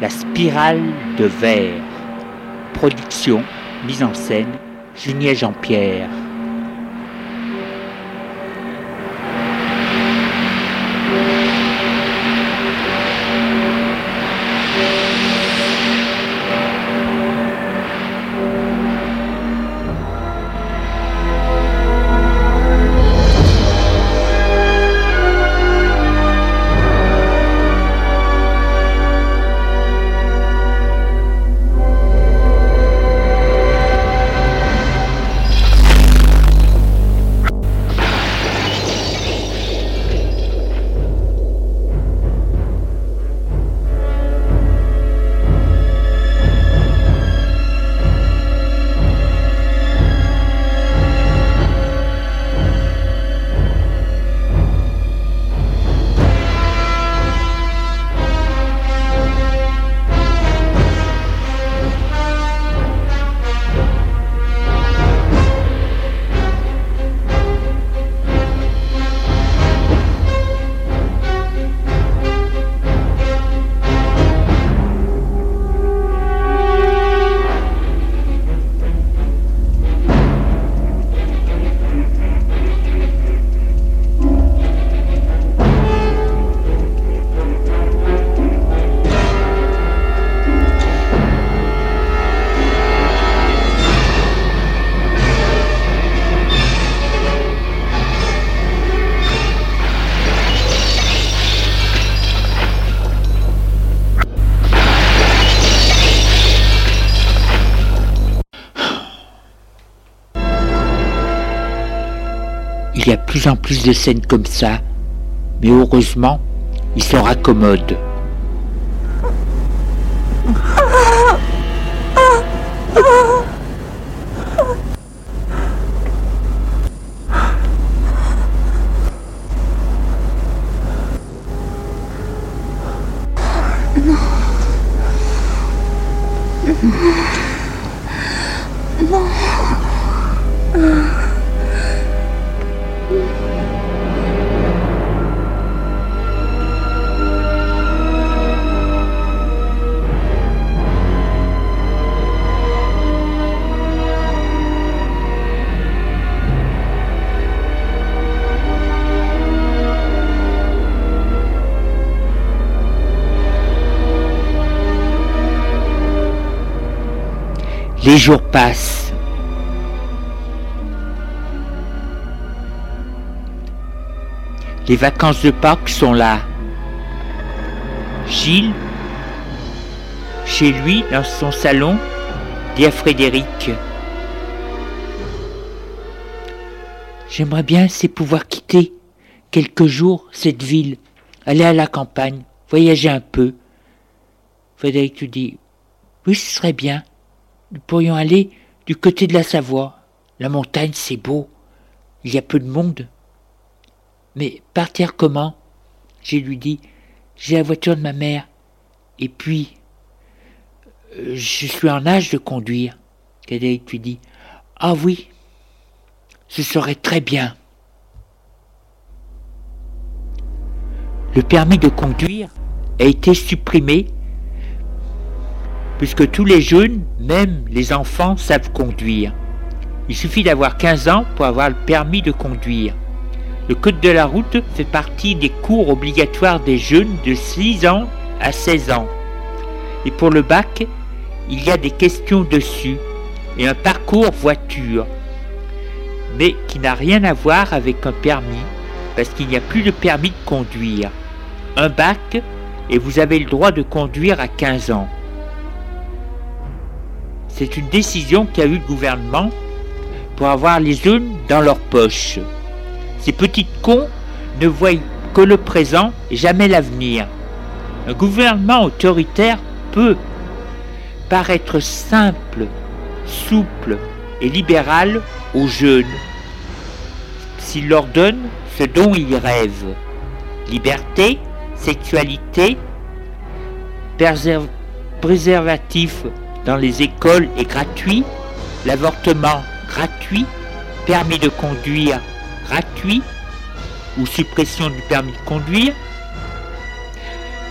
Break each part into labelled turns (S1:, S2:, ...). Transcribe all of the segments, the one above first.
S1: La spirale de verre. Production, mise en scène, Julien Jean-Pierre. Plus plus de scènes comme ça, mais heureusement, ils se raccommodent. Les jours passent. Les vacances de Pâques sont là. Gilles, chez lui, dans son salon, dit à Frédéric J'aimerais bien c'est pouvoir quitter quelques jours cette ville, aller à la campagne, voyager un peu. Frédéric lui dit Oui, ce serait bien. Nous pourrions aller du côté de la Savoie. La montagne, c'est beau. Il y a peu de monde. Mais partir comment J'ai lui dit J'ai la voiture de ma mère. Et puis, euh, je suis en âge de conduire. Frédéric lui dit Ah oui, ce serait très bien. Le permis de conduire a été supprimé puisque tous les jeunes, même les enfants, savent conduire. Il suffit d'avoir 15 ans pour avoir le permis de conduire. Le code de la route fait partie des cours obligatoires des jeunes de 6 ans à 16 ans. Et pour le bac, il y a des questions dessus et un parcours voiture, mais qui n'a rien à voir avec un permis, parce qu'il n'y a plus de permis de conduire. Un bac et vous avez le droit de conduire à 15 ans. C'est une décision qu'a eu le gouvernement pour avoir les jeunes dans leur poche. Ces petites cons ne voient que le présent et jamais l'avenir. Un gouvernement autoritaire peut paraître simple, souple et libéral aux jeunes, s'il leur donne ce dont ils rêvent. Liberté, sexualité, préservatif dans les écoles est gratuit, l'avortement gratuit, permis de conduire gratuit ou suppression du permis de conduire,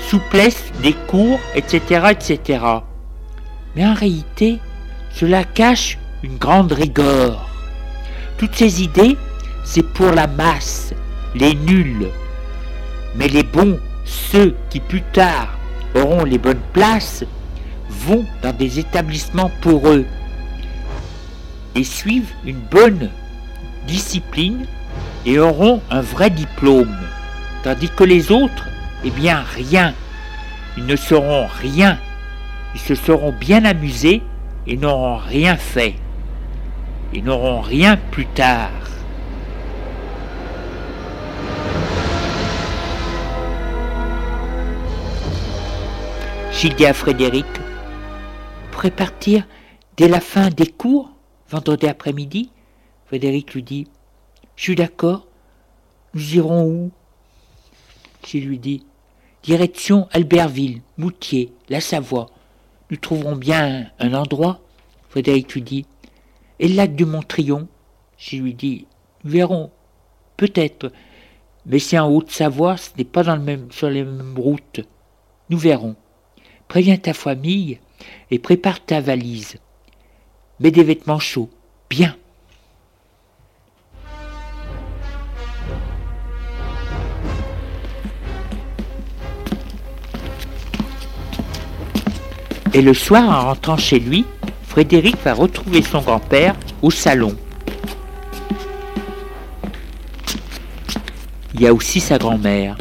S1: souplesse des cours, etc., etc. Mais en réalité, cela cache une grande rigueur. Toutes ces idées, c'est pour la masse, les nuls. Mais les bons, ceux qui plus tard auront les bonnes places, vont dans des établissements pour eux et suivent une bonne discipline et auront un vrai diplôme, tandis que les autres, eh bien rien. Ils ne sauront rien. Ils se seront bien amusés et n'auront rien fait. Ils n'auront rien plus tard. À Frédéric, pourrait partir dès la fin des cours, vendredi après-midi Frédéric lui dit, je suis d'accord, nous irons où? Je lui dis, direction Albertville, Moutier, la Savoie. Nous trouverons bien un endroit Frédéric lui dit, et le lac du Montrion Je lui dis, nous verrons, peut-être, mais c'est en Haute-Savoie, ce n'est pas le même, sur les mêmes routes. Nous verrons. Préviens ta famille et prépare ta valise. Mets des vêtements chauds, bien. Et le soir, en rentrant chez lui, Frédéric va retrouver son grand-père au salon. Il y a aussi sa grand-mère.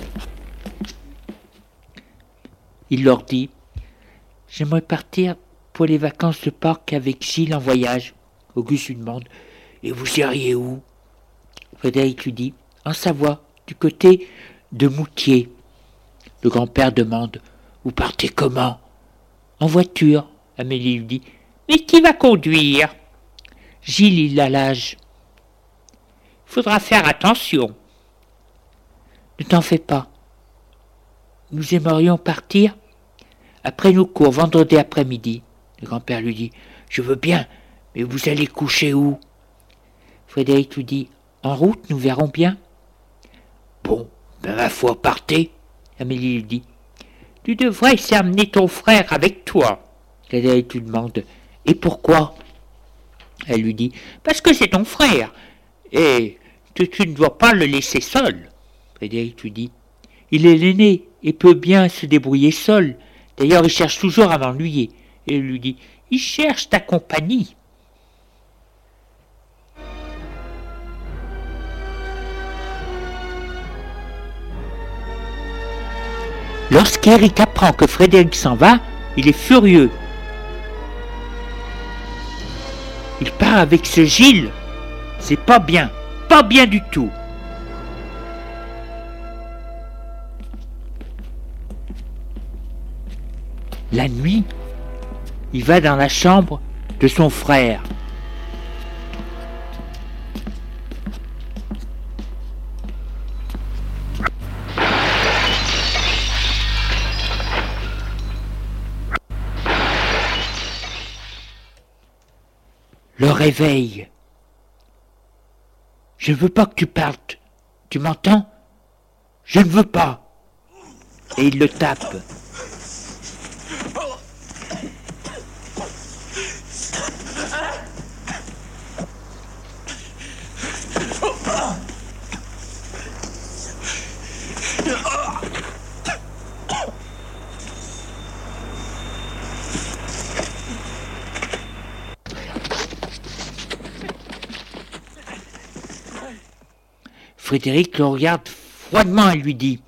S1: Il leur dit J'aimerais partir pour les vacances de parc avec Gilles en voyage. Auguste lui demande Et vous iriez où? Frédéric lui dit En Savoie, du côté de Moutier. Le grand-père demande Vous partez comment En voiture. Amélie lui dit Mais qui va conduire? Gilles, il a l'âge. Faudra faire attention. Ne t'en fais pas. Nous aimerions partir après nos cours, vendredi après-midi. Le grand-père lui dit Je veux bien, mais vous allez coucher où? Frédéric lui dit En route, nous verrons bien. Bon, ben ma foi, partez. Amélie lui dit Tu devrais amener ton frère avec toi. Frédéric lui demande Et pourquoi? Elle lui dit Parce que c'est ton frère. Et tu, tu ne dois pas le laisser seul. Frédéric lui dit Il est l'aîné et peut bien se débrouiller seul. D'ailleurs, il cherche toujours à m'ennuyer. Et il lui dit Il cherche ta compagnie. Lorsqu'Eric apprend que Frédéric s'en va, il est furieux. Il part avec ce Gilles. C'est pas bien, pas bien du tout. La nuit, il va dans la chambre de son frère. Le réveille. Je ne veux pas que tu partes. Tu m'entends? Je ne veux pas. Et il le tape. Frédéric le regarde froidement et lui dit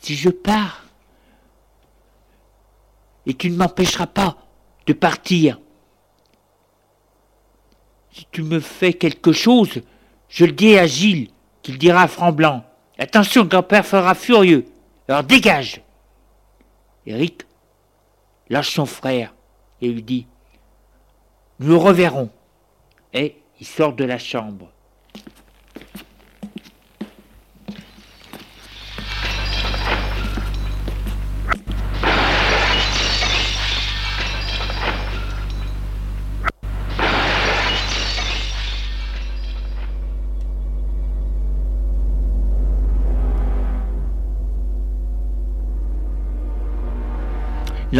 S1: Si je pars, et tu ne m'empêcheras pas de partir, si tu me fais quelque chose, je le dis à Gilles, qu'il dira à Franc-Blanc. Attention, grand-père fera furieux. Alors dégage. Eric lâche son frère et lui dit Nous reverrons. Et il sort de la chambre.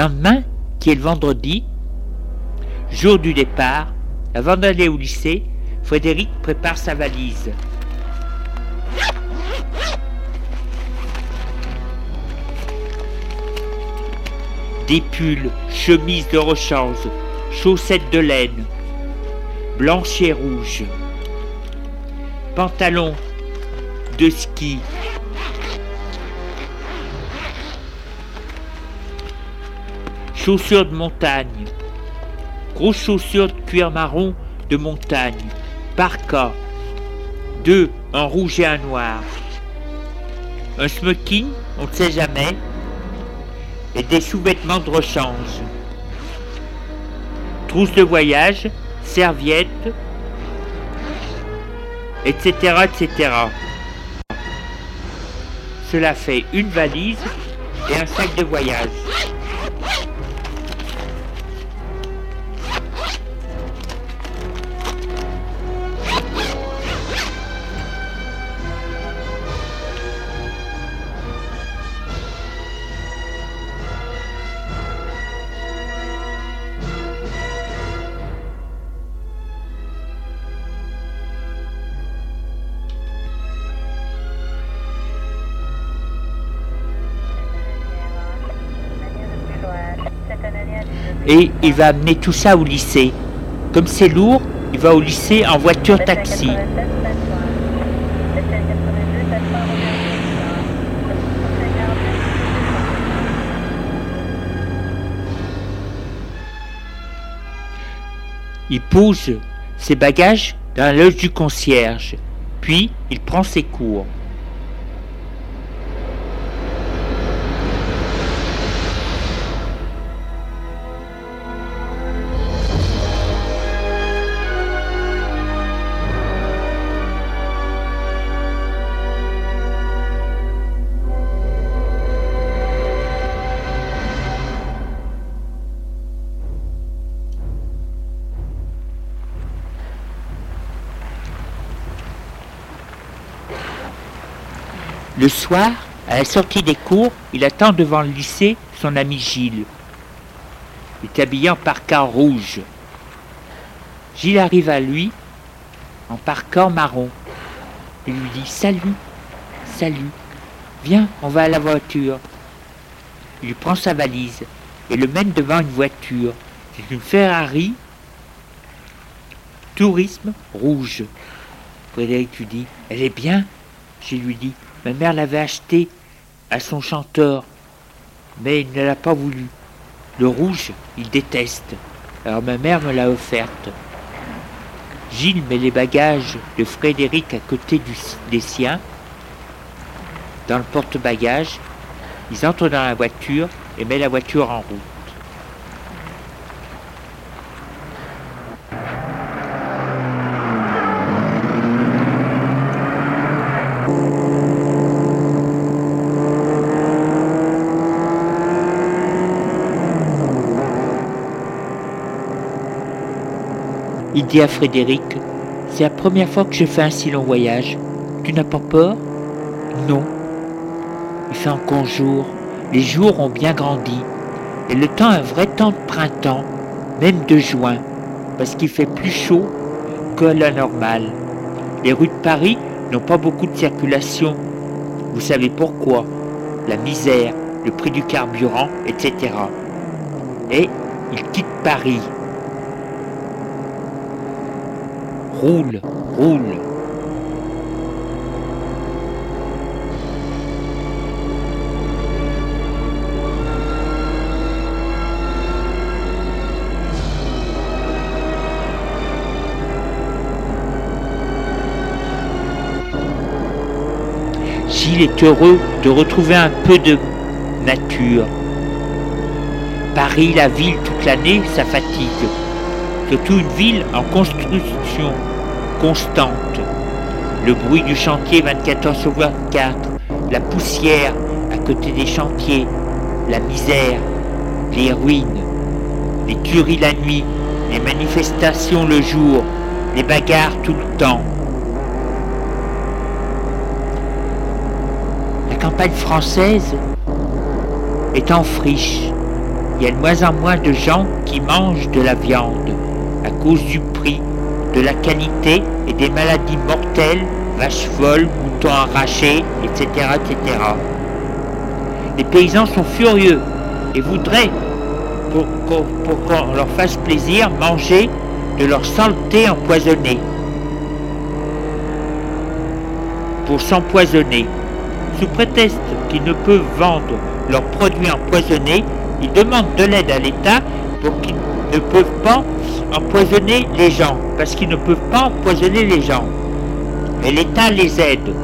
S1: Lendemain, qui est le vendredi, jour du départ, avant d'aller au lycée, Frédéric prépare sa valise. Des pulls, chemises de rechange, chaussettes de laine, blanches et rouges, pantalons de ski, chaussures de montagne, grosses chaussures de cuir marron de montagne, parka, deux en rouge et un noir, un smoking, on ne sait jamais, et des sous-vêtements de rechange, trousse de voyage, serviettes, etc., etc. Cela fait une valise et un sac de voyage. Et il va amener tout ça au lycée. Comme c'est lourd, il va au lycée en voiture taxi. Il pose ses bagages dans la loge du concierge, puis il prend ses cours. Le soir, à la sortie des cours, il attend devant le lycée son ami Gilles. Il est habillé en parka rouge. Gilles arrive à lui en parka marron. Il lui dit Salut, salut, viens, on va à la voiture. Il lui prend sa valise et le mène devant une voiture. C'est une Ferrari Tourisme rouge. Frédéric lui dit Elle est bien? Gilles lui dit Ma mère l'avait acheté à son chanteur, mais il ne l'a pas voulu. Le rouge, il déteste. Alors ma mère me l'a offerte. Gilles met les bagages de Frédéric à côté des siens, dans le porte-bagages. Ils entrent dans la voiture et mettent la voiture en route. Il dit à Frédéric, c'est la première fois que je fais un si long voyage. Tu n'as pas peur? Non. Il fait encore jour. Les jours ont bien grandi. Et le temps un vrai temps de printemps, même de juin, parce qu'il fait plus chaud que la normale. Les rues de Paris n'ont pas beaucoup de circulation. Vous savez pourquoi? La misère, le prix du carburant, etc. Et il quitte Paris. Roule, roule. Gilles est heureux de retrouver un peu de nature. Paris, la ville, toute l'année, ça fatigue. Surtout une ville en construction constante. Le bruit du chantier 24 heures sur 24, la poussière à côté des chantiers, la misère, les ruines, les tueries la nuit, les manifestations le jour, les bagarres tout le temps. La campagne française est en friche. Il y a de moins en moins de gens qui mangent de la viande à cause du prix, de la qualité et des maladies mortelles, vaches folles, moutons arrachés, etc., etc. Les paysans sont furieux et voudraient, pour, qu'on leur fasse plaisir, manger de leur saleté empoisonnée. Pour s'empoisonner. Sous prétexte qu'ils ne peuvent vendre leurs produits empoisonnés, ils demandent de l'aide à l'État pour qu'ils ne peuvent pas empoisonner les gens, parce qu'ils ne peuvent pas empoisonner les gens. Et l'État les aide,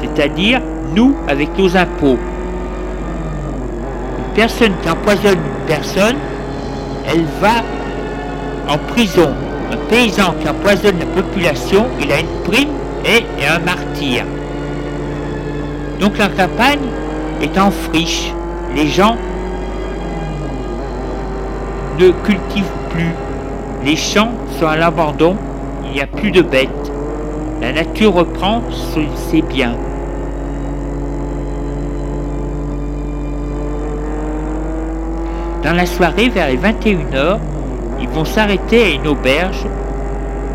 S1: c'est-à-dire nous avec nos impôts. Une personne qui empoisonne une personne, elle va en prison. Un paysan qui empoisonne la population, il a une prime et un martyr. Donc la campagne est en friche. Les gens ne cultivent plus. Les champs sont à l'abandon, il n'y a plus de bêtes. La nature reprend ses biens. Dans la soirée, vers les 21h, ils vont s'arrêter à une auberge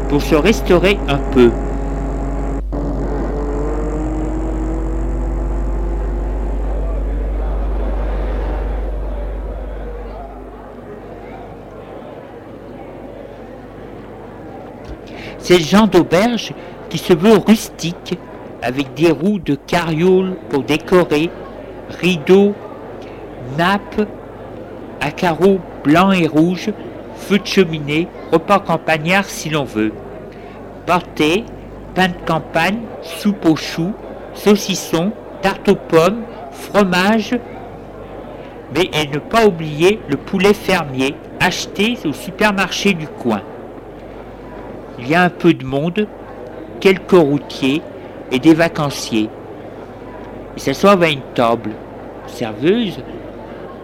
S1: pour se restaurer un peu. C'est genre d'auberge qui se veut rustique, avec des roues de carriole pour décorer, rideaux, nappes, à carreaux blancs et rouges, feu de cheminée, repas campagnard si l'on veut. Portée, pain de campagne, soupe aux choux, saucisson, tarte aux pommes, fromage, mais et ne pas oublier le poulet fermier acheté au supermarché du coin il y a un peu de monde, quelques routiers et des vacanciers. Ils s'assoient à une table. Serveuse,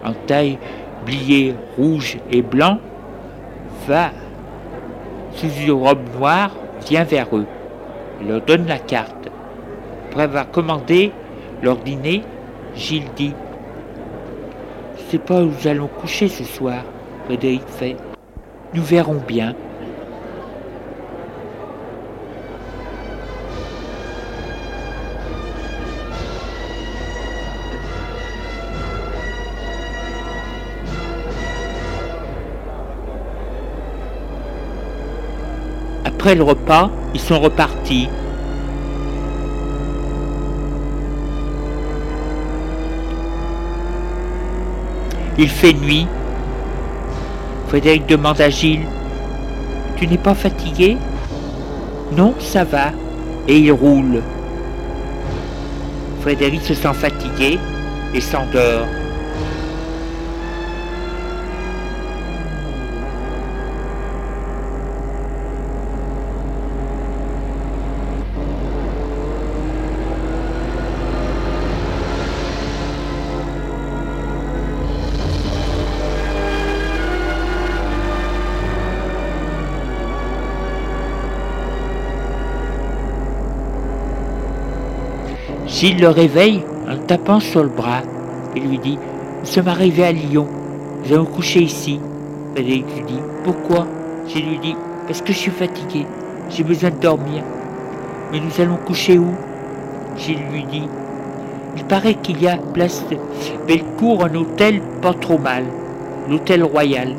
S1: en taille bliée rouge et blanc, va sous une robe noire, vient vers eux. Leur donne la carte. Après avoir commandé leur dîner, Gilles dit Je sais pas où nous allons coucher ce soir, Frédéric fait. Nous verrons bien. Après le repas, ils sont repartis. Il fait nuit. Frédéric demande à Gilles Tu n'es pas fatigué? Non, ça va. Et il roule. Frédéric se sent fatigué et s'endort. Gilles le réveille en tapant sur le bras et lui dit Nous sommes arrivés à Lyon, nous allons coucher ici. Frédéric lui dit Pourquoi? Gilles lui dit Parce que je suis fatigué, j'ai besoin de dormir. Mais nous allons coucher où? Gilles lui dit Il paraît qu'il y a place de Bellecour un hôtel pas trop mal, l'hôtel royal.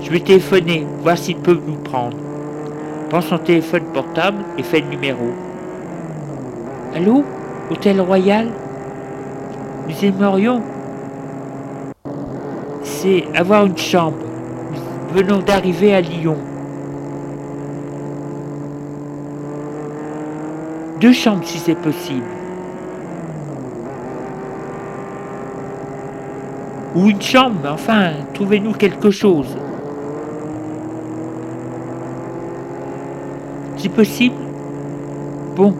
S1: Je vais téléphoner, voir s'ils peuvent nous prendre. Prends son téléphone portable et fait le numéro. Allô? Hôtel Royal, nous aimerions, c'est avoir une chambre. Nous venons d'arriver à Lyon. Deux chambres si c'est possible. Ou une chambre, enfin, trouvez-nous quelque chose. C'est possible? Bon.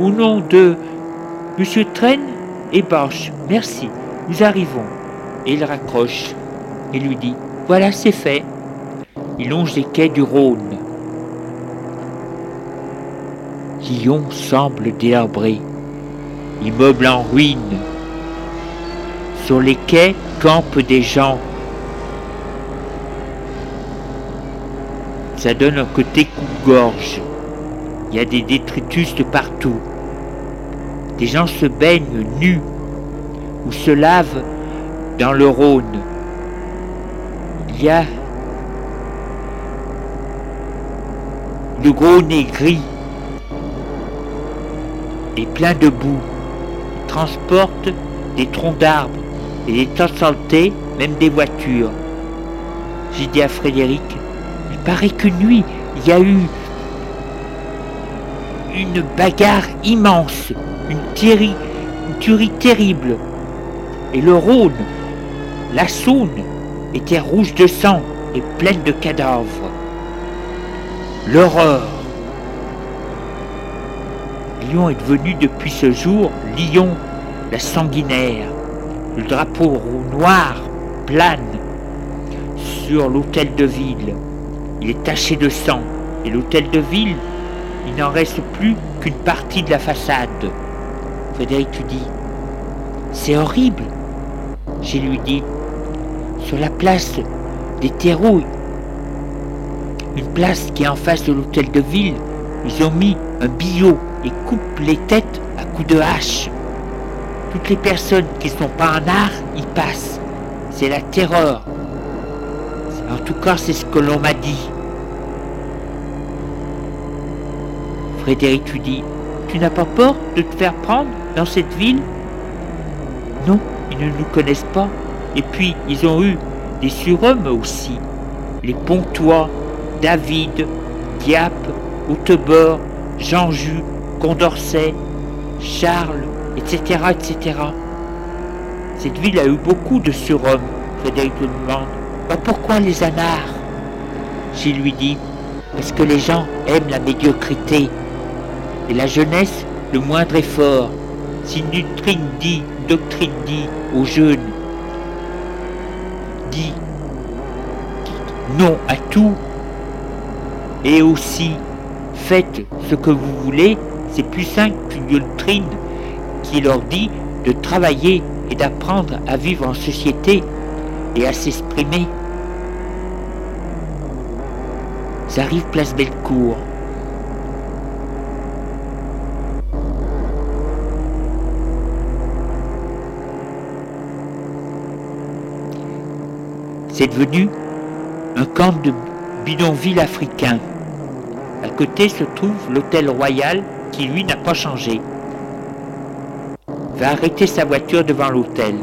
S1: Au nom de Monsieur Train et Borch, merci, nous arrivons. Et il raccroche et lui dit Voilà, c'est fait. Il longe les quais du Rhône. Lyon semble délabré, immeuble en ruine. Sur les quais campent des gens. Ça donne un côté coupe-gorge. Il y a des détritus de partout. Des gens se baignent nus ou se lavent dans le Rhône. Il y a le gros nez gris et plein de boue. Il transporte des troncs d'arbres et des tas de même des voitures. J'ai dit à Frédéric, il paraît qu'une nuit, il y a eu une bagarre immense, une, une tuerie terrible. Et le Rhône, la Saône, était rouge de sang et pleine de cadavres. L'horreur. Lyon est devenu depuis ce jour Lyon, la sanguinaire. Le drapeau noir plane sur l'hôtel de ville. Il est taché de sang. Et l'hôtel de ville, il n'en reste plus qu'une partie de la façade. Frédéric lui dit C'est horrible. J'ai lui dit Sur la place des terreaux, une place qui est en face de l'hôtel de ville, ils ont mis un billot et coupent les têtes à coups de hache. Toutes les personnes qui ne sont pas en art y passent. C'est la terreur. En tout cas, c'est ce que l'on m'a dit. Frédéric lui dit Tu n'as pas peur de te faire prendre dans cette ville? Non, ils ne nous connaissent pas. Et puis, ils ont eu des surhommes aussi. Les Pontois, David, Diap, Hautebord, Jean-Jus, Condorcet, Charles, etc., etc. Cette ville a eu beaucoup de surhommes, Frédéric le demande. Bah, pourquoi les anards? J'ai lui dit, parce que les gens aiment la médiocrité. Et la jeunesse, le moindre effort. Si doctrine dit, doctrine dit aux jeunes, dit non à tout, et aussi faites ce que vous voulez, c'est plus simple qu'une doctrine qui leur dit de travailler et d'apprendre à vivre en société et à s'exprimer. Ça arrive place Bellecour. C'est devenu un camp de bidonville africain. À côté se trouve l'hôtel royal qui lui n'a pas changé. Va arrêter sa voiture devant l'hôtel.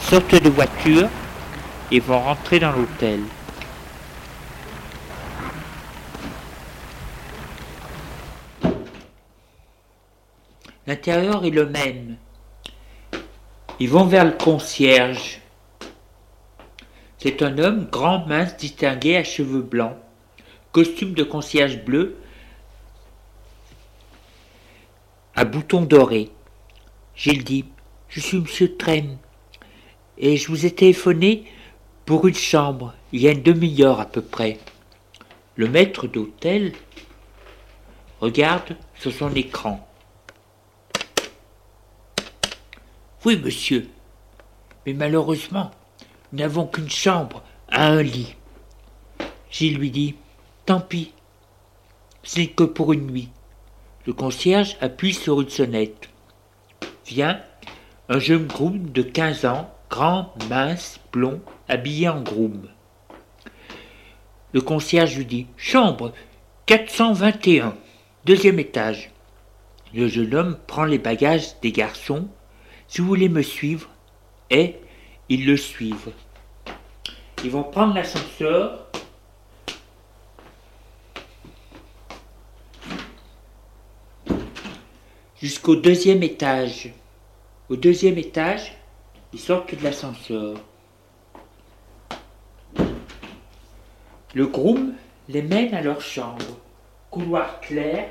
S1: Sortent de voiture et vont rentrer dans l'hôtel. L'intérieur est le même. Ils vont vers le concierge. C'est un homme grand, mince, distingué, à cheveux blancs, costume de concierge bleu, à boutons dorés. Gilles dit Je suis monsieur Trem, et je vous ai téléphoné pour une chambre, il y a une demi-heure à peu près. Le maître d'hôtel regarde sur son écran. Oui, monsieur. Mais malheureusement, nous n'avons qu'une chambre à un lit. Gilles lui dit Tant pis, ce n'est que pour une nuit. Le concierge appuie sur une sonnette. Vient un jeune groom de quinze ans, grand, mince, blond, habillé en groom. Le concierge lui dit Chambre 421, deuxième étage. Le jeune homme prend les bagages des garçons si vous voulez me suivre, et ils le suivent. Ils vont prendre l'ascenseur. Jusqu'au deuxième étage. Au deuxième étage, ils sortent de l'ascenseur. Le groom les mène à leur chambre. Couloir clair,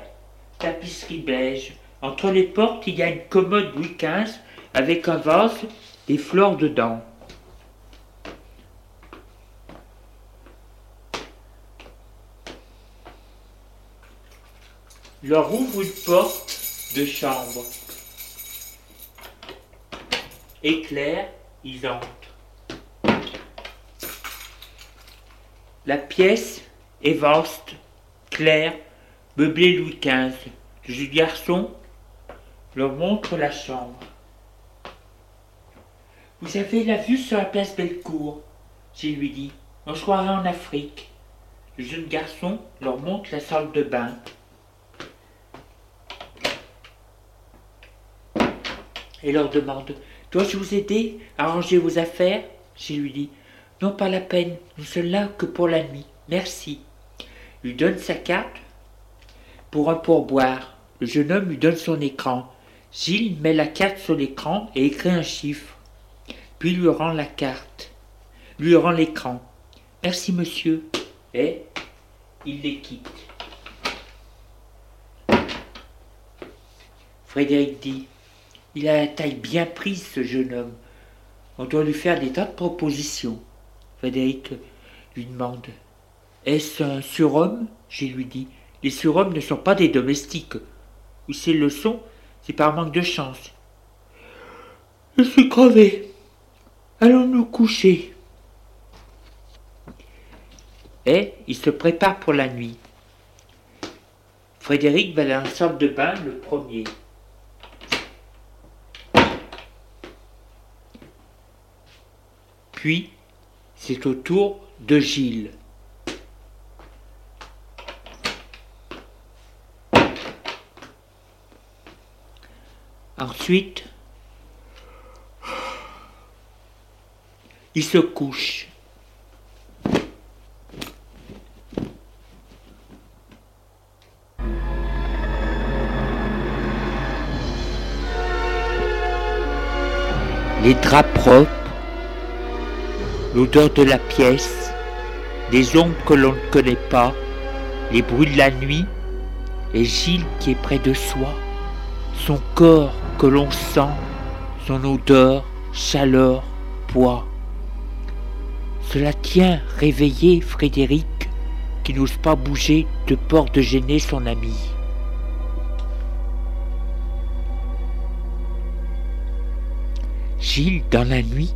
S1: tapisserie beige. Entre les portes, il y a une commode Louis XV avec un vase, des fleurs dedans. Leur ouvre une porte de chambre. Éclair, ils entrent. La pièce est vaste, claire, meublée Louis XV. Le garçon leur montre la chambre. Vous avez la vue sur la place Bellecour, je lui dis. On se en Afrique. Le jeune garçon leur montre la salle de bain. Et leur demande Dois-je vous aider à ranger vos affaires? Je lui dis Non, pas la peine, nous sommes là que pour la nuit. Merci. Lui donne sa carte pour un pourboire. Le jeune homme lui donne son écran. Gilles met la carte sur l'écran et écrit un chiffre puis lui rend la carte, lui rend l'écran. Merci monsieur. Et il les quitte. Frédéric dit Il a la taille bien prise, ce jeune homme. On doit lui faire des tas de propositions. Frédéric lui demande Est-ce un surhomme? Je lui dis Les surhommes ne sont pas des domestiques. Ou s'ils le sont, c'est par manque de chance. Je suis crevé. Allons nous coucher. Et il se prépare pour la nuit. Frédéric va dans la salle de bain le premier. Puis, c'est au tour de Gilles. Ensuite, il se couche. Les draps propres, l'odeur de la pièce, des ombres que l'on ne connaît pas, les bruits de la nuit, et Gilles qui est près de soi, son corps que l'on sent, son odeur, chaleur, poids. Cela tient réveiller Frédéric, qui n'ose pas bouger de peur de gêner son ami. Gilles, dans la nuit,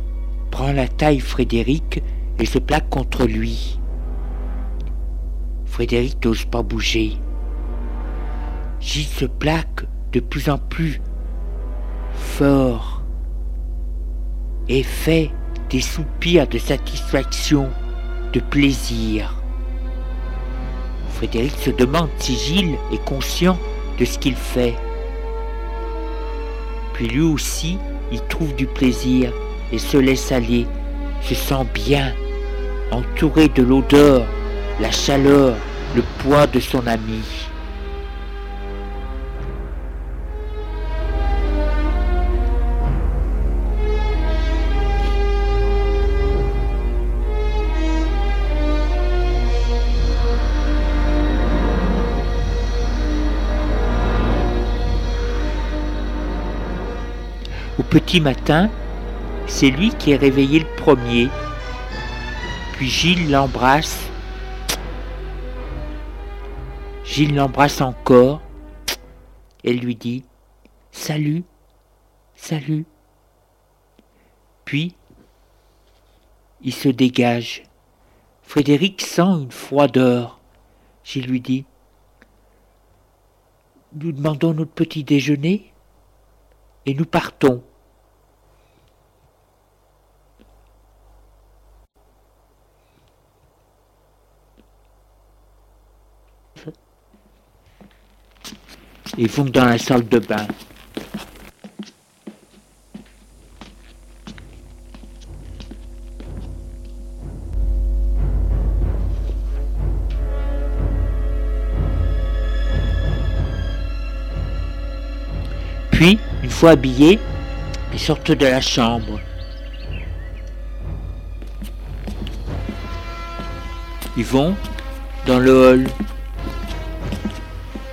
S1: prend la taille Frédéric et se plaque contre lui. Frédéric n'ose pas bouger. Gilles se plaque de plus en plus fort et fait des soupirs de satisfaction, de plaisir. Frédéric se demande si Gilles est conscient de ce qu'il fait. Puis lui aussi, il trouve du plaisir et se laisse aller, se sent bien, entouré de l'odeur, la chaleur, le poids de son ami. Petit matin, c'est lui qui est réveillé le premier. Puis Gilles l'embrasse. Gilles l'embrasse encore et lui dit Salut, salut. Puis, il se dégage. Frédéric sent une froideur. Gilles lui dit Nous demandons notre petit déjeuner et nous partons. Ils vont dans la salle de bain. Puis, une fois habillés, ils sortent de la chambre. Ils vont dans le hall,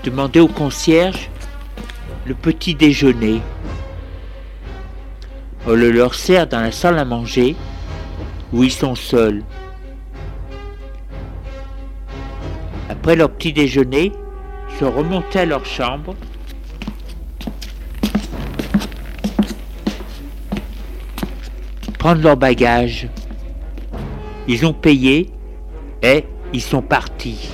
S1: demander au concierge le petit déjeuner. On le leur sert dans la salle à manger où ils sont seuls. Après leur petit déjeuner, ils sont remontés à leur chambre. Prendre leur bagage. Ils ont payé et ils sont partis.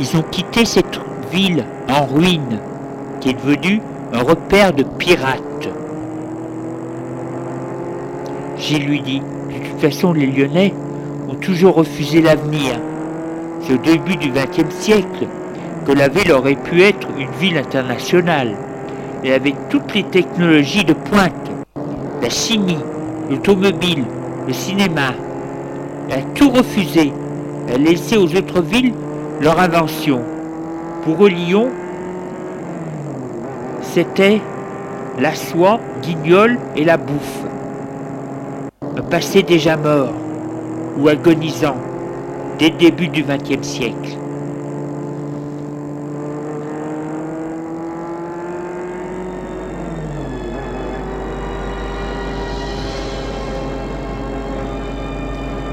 S1: Ils ont quitté cette ville en ruine qui est devenue un repère de pirates. Gilles lui dit, de toute façon les Lyonnais ont toujours refusé l'avenir. C'est au début du XXe siècle que la ville aurait pu être une ville internationale. Elle avait toutes les technologies de pointe, la chimie, l'automobile, le cinéma. Elle a tout refusé. Elle a laissé aux autres villes leur invention. Pour eux, Lyon, c'était la soie, guignol et la bouffe. Un passé déjà mort ou agonisant dès le début du XXe siècle.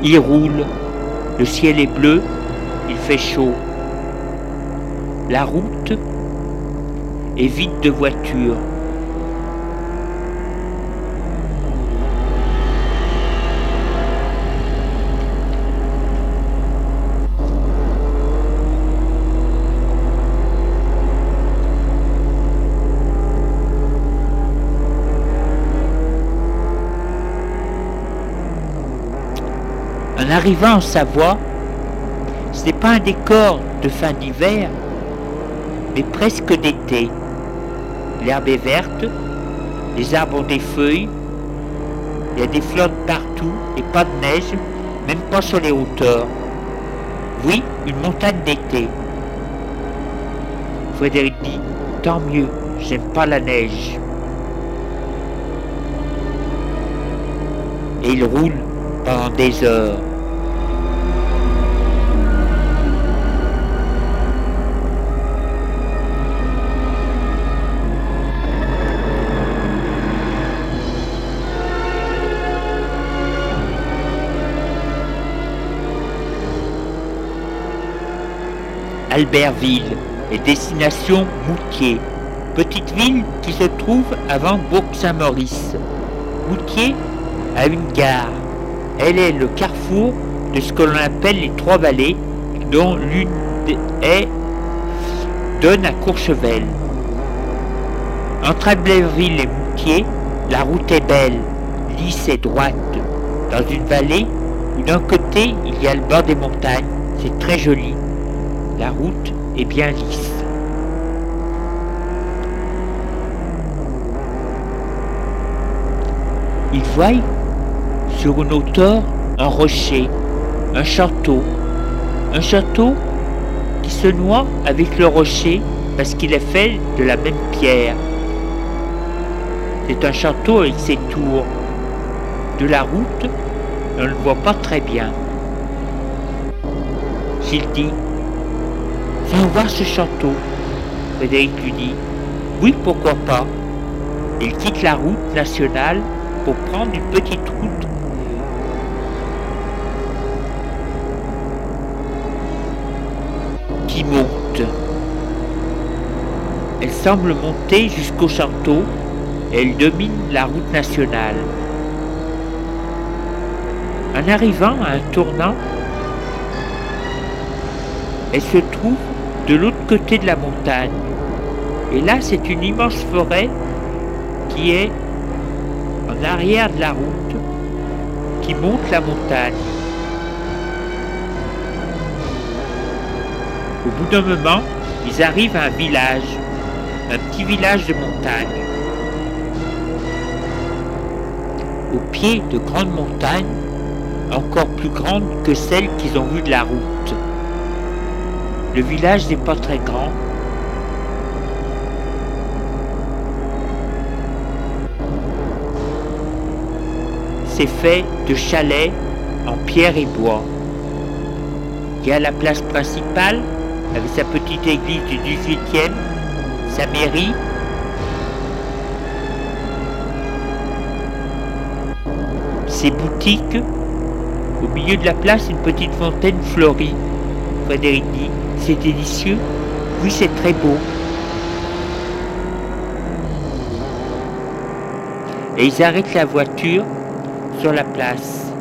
S1: Il roule, le ciel est bleu, il fait chaud. La route est vide de voitures. En arrivant en Savoie, n'est pas un décor de fin d'hiver, mais presque d'été. L'herbe est verte, les arbres ont des feuilles, il y a des flottes partout et pas de neige, même pas sur les hauteurs. Oui, une montagne d'été. Frédéric dit, tant mieux, j'aime pas la neige. Et il roule pendant des heures. Albertville et destination Moutier, petite ville qui se trouve avant Bourg-Saint-Maurice. Moutier a une gare. Elle est le carrefour de ce que l'on appelle les trois vallées, dont l'une est donne à Courchevel. Entre Albertville et Moutier, la route est belle, lisse et droite, dans une vallée d'un côté il y a le bord des montagnes, c'est très joli, la route est bien lisse. Il voit sur une hauteur un rocher, un château. Un château qui se noie avec le rocher parce qu'il est fait de la même pierre. C'est un château avec ses tours. De la route, on ne le voit pas très bien. S'il dit Viens voir ce château. Frédéric lui dit Oui, pourquoi pas. Il quitte la route nationale pour prendre une petite route qui monte? Elle semble monter jusqu'au château et elle domine la route nationale. En arrivant à un tournant, elle se trouve de l'autre côté de la montagne. Et là, c'est une immense forêt qui est en arrière de la route, qui monte la montagne. Au bout d'un moment, ils arrivent à un village, un petit village de montagne. Au pied de grandes montagnes, encore plus grandes que celles qu'ils ont vues de la route. Le village n'est pas très grand. C'est fait de chalets en pierre et bois. Il y a la place principale avec sa petite église du 18e, sa mairie, ses boutiques. Au milieu de la place, une petite fontaine fleurie. Frédéric dit, c'est délicieux. Oui, c'est très beau. Et ils arrêtent la voiture sur la place.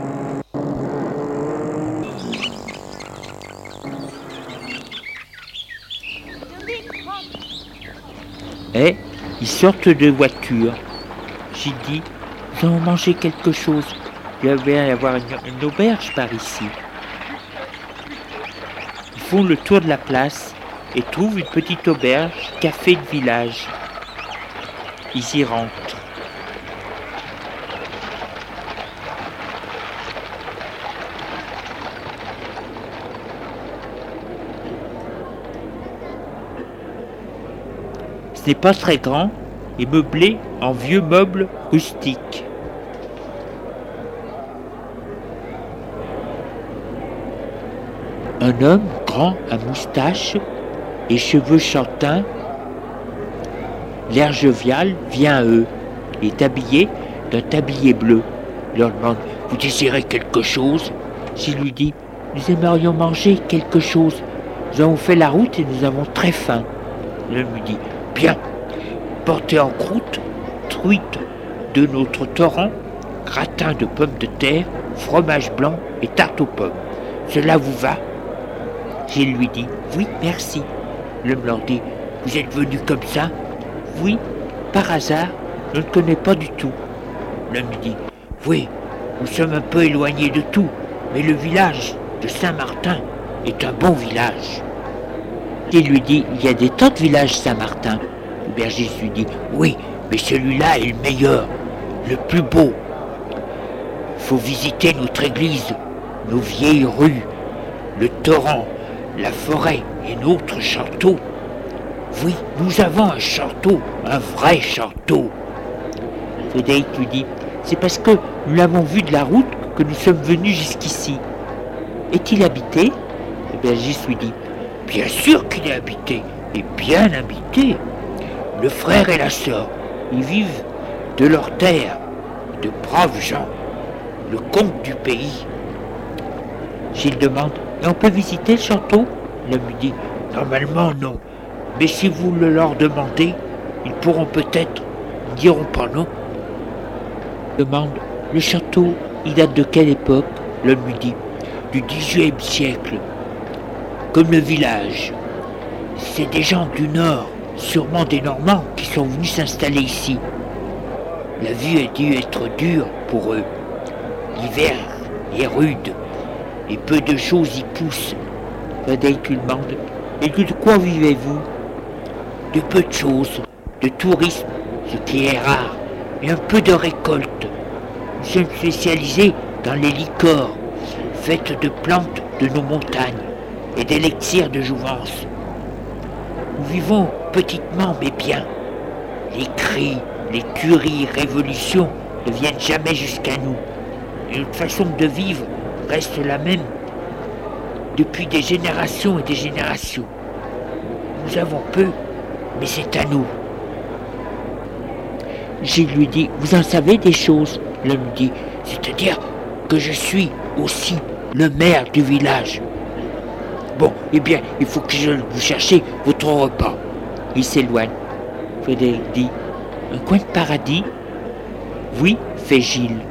S1: Et ils sortent de voiture. J'ai dit, nous allons manger quelque chose. Il va y avoir une auberge par ici. Font le tour de la place et trouvent une petite auberge, café de village. Ils y rentrent. Ce n'est pas très grand et meublé en vieux meubles rustiques. Un homme grand à moustache et cheveux châtains, l'air jovial, vient à eux. Il est habillé d'un tablier bleu. Il leur demande Vous désirez quelque chose? S'il lui dit Nous aimerions manger quelque chose. Nous avons fait la route et nous avons très faim. L'homme lui dit Bien, portez en croûte, truite de notre torrent, gratin de pommes de terre, fromage blanc et tarte aux pommes. Cela vous va? Gilles lui dit Oui, merci. L'homme leur dit Vous êtes venu comme ça? Oui, par hasard, je ne connais pas du tout. L'homme dit Oui, nous sommes un peu éloignés de tout, mais le village de Saint-Martin est un bon village. Il lui dit Il y a des tas de villages Saint-Martin. Le berger lui dit Oui, mais celui-là est le meilleur, le plus beau. Faut visiter notre église, nos vieilles rues, le torrent, la forêt et notre château. Oui, nous avons un château, un vrai château. Frédéric lui dit C'est parce que nous l'avons vu de la route que nous sommes venus jusqu'ici. Est-il habité? Le bergiste lui dit Bien sûr qu'il est habité, et bien habité. Le frère et la sœur, ils vivent de leur terre, de braves gens, le comte du pays. Gilles demande Et on peut visiter le château L'homme lui dit Normalement non, mais si vous le leur demandez, ils pourront peut-être, ils diront pas non. Demande Le château, il date de quelle époque L'homme lui dit Du 18e siècle comme le village. C'est des gens du nord, sûrement des Normands, qui sont venus s'installer ici. La vie a dû être dure pour eux. L'hiver est rude et peu de choses y poussent. Demande Et de quoi vivez-vous? De peu de choses, de tourisme, ce qui est rare, et un peu de récolte. Nous sommes spécialisés dans les liqueurs, faites de plantes de nos montagnes et d'élixir de jouvence. Nous vivons petitement mais bien. Les cris, les tueries, révolutions ne viennent jamais jusqu'à nous. Notre façon de vivre reste la même depuis des générations et des générations. Nous avons peu, mais c'est à nous. Gilles lui dit, vous en savez des choses? L'homme dit, c'est-à-dire que je suis aussi le maire du village. Bon, eh bien, il faut que je vous cherche votre repas. Il s'éloigne. Frédéric dit Un coin de paradis? Oui, fait Gilles.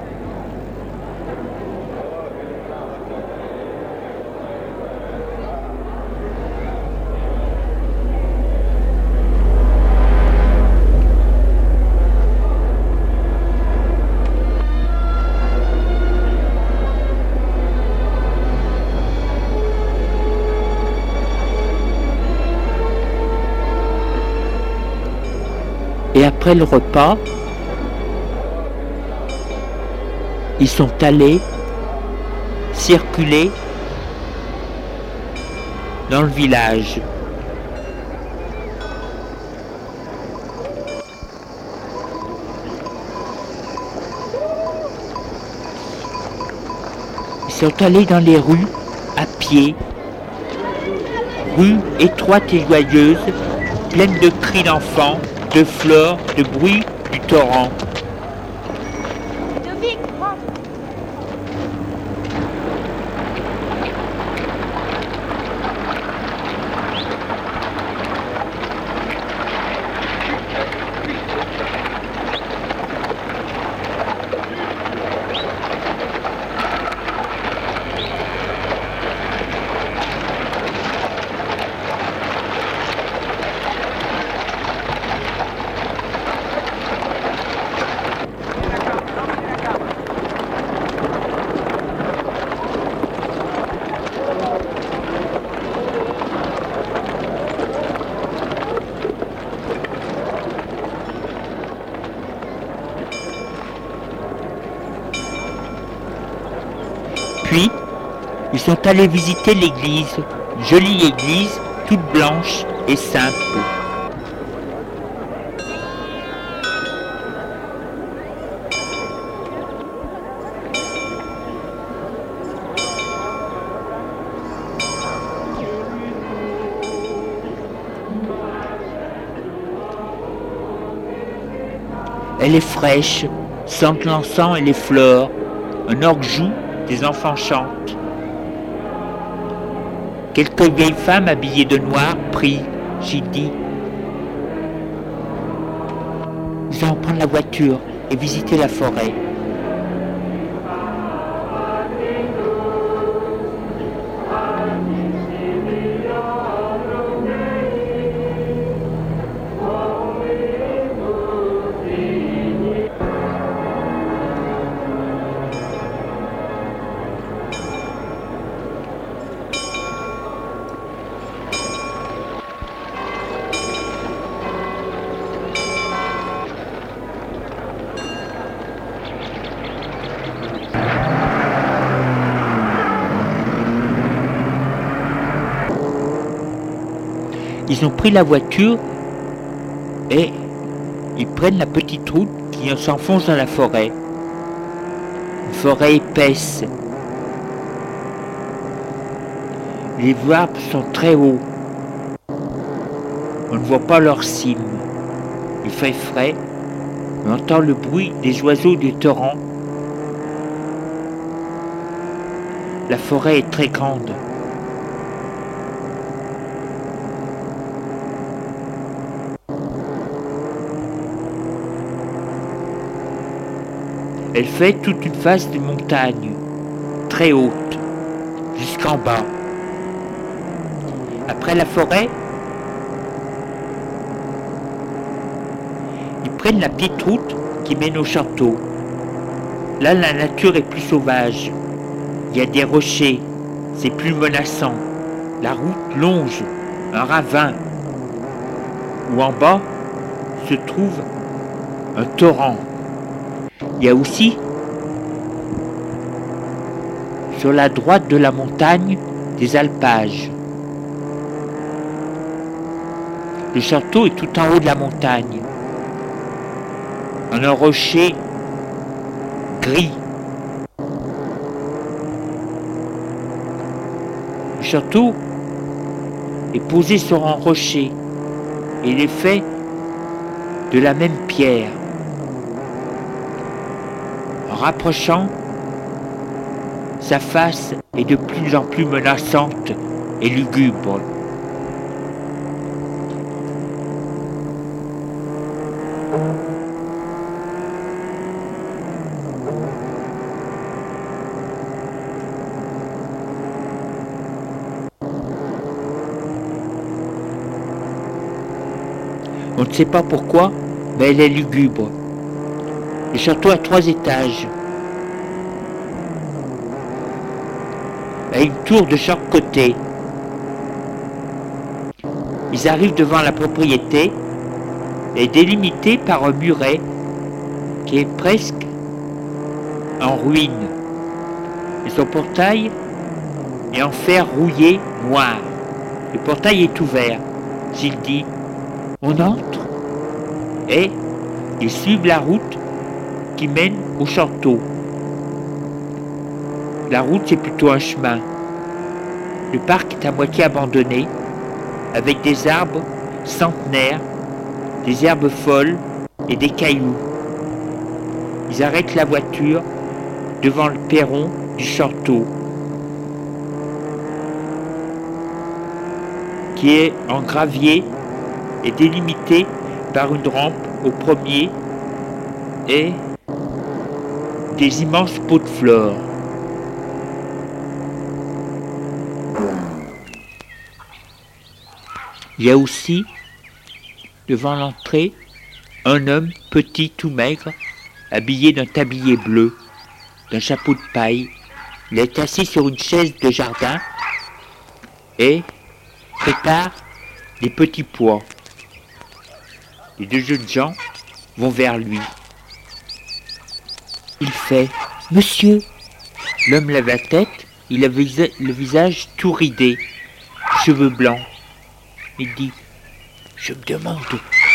S1: Après le repas, ils sont allés circuler dans le village. Ils sont allés dans les rues à pied, rues étroites et joyeuses, pleines de cris d'enfants, de fleurs, de bruit du torrent. Puis, ils sont allés visiter l'église, jolie église, toute blanche et simple. Elle est fraîche, sent l'encens et les fleurs. Un orgue joue des enfants chantent. Quelques vieilles femmes habillées de noir prient, j'y dis. Nous allons prendre la voiture et visiter la forêt. Ils ont pris la voiture et ils prennent la petite route qui s'enfonce dans la forêt. Une forêt épaisse. Les arbres sont très hauts. On ne voit pas leurs cimes. Il fait frais. On entend le bruit des oiseaux du torrent. La forêt est très grande. Elle fait toute une face de montagne, très haute, jusqu'en bas. Après la forêt, ils prennent la petite route qui mène au château. Là, la nature est plus sauvage. Il y a des rochers, c'est plus menaçant. La route longe un ravin où en bas se trouve un torrent. Il y a aussi, sur la droite de la montagne, des alpages. Le château est tout en haut de la montagne, un rocher gris. Le château est posé sur un rocher et il est fait de la même pierre rapprochant, sa face est de plus en plus menaçante et lugubre. On ne sait pas pourquoi, mais elle est lugubre. Le château a trois étages. a une tour de chaque côté. Ils arrivent devant la propriété est délimité par un muret qui est presque en ruine. Et son portail est en fer rouillé noir. Le portail est ouvert. S'il dit, on entre et ils suivent la route qui mène au château. La route, c'est plutôt un chemin. Le parc est à moitié abandonné, avec des arbres centenaires, des herbes folles et des cailloux. Ils arrêtent la voiture devant le perron du château, qui est en gravier et délimité par une rampe au premier et des immenses pots de fleurs. Il y a aussi, devant l'entrée, un homme petit, tout maigre, habillé d'un tablier bleu, d'un chapeau de paille. Il est assis sur une chaise de jardin et prépare des petits pois. Les deux jeunes gens vont vers lui. Il fait Monsieur L'homme lève la tête, il a le visage tout ridé, cheveux blancs. Il dit Je me demande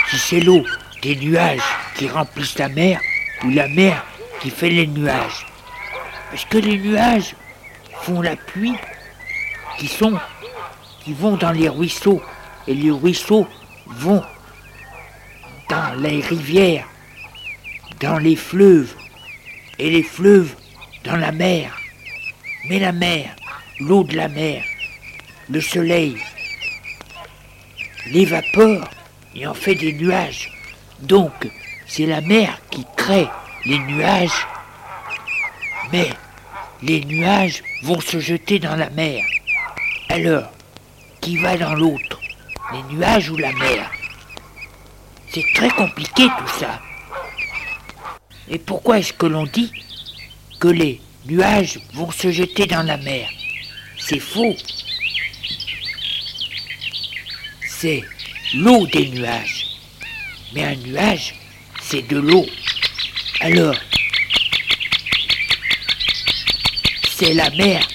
S1: si c'est l'eau des nuages qui remplissent la mer ou la mer qui fait les nuages. Est-ce que les nuages font la pluie qui sont qui vont dans les ruisseaux et les ruisseaux vont dans les rivières, dans les fleuves et les fleuves dans la mer. Mais la mer, l'eau de la mer, le soleil, l'évapore et en fait des nuages. Donc, c'est la mer qui crée les nuages. Mais les nuages vont se jeter dans la mer. Alors, qui va dans l'autre? Les nuages ou la mer? C'est très compliqué tout ça. Et pourquoi est-ce que l'on dit que les nuages vont se jeter dans la mer? C'est faux. C'est l'eau des nuages. Mais un nuage, c'est de l'eau. Alors, c'est la mer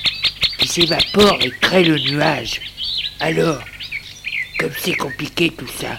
S1: qui s'évapore et crée le nuage. Alors, comme c'est compliqué tout ça,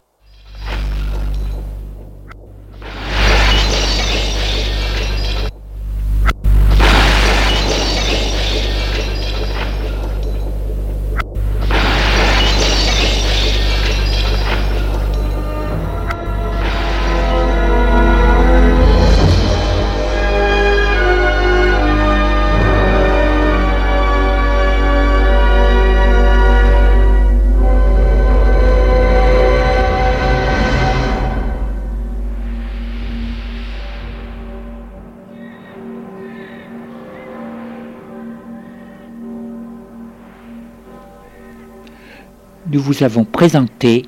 S1: vous avons présenté,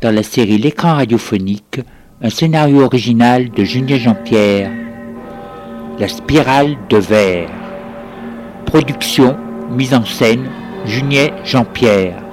S1: dans la série L'écran radiophonique, un scénario original de Julien Jean-Pierre, La spirale de verre. Production, mise en scène, Julien Jean-Pierre.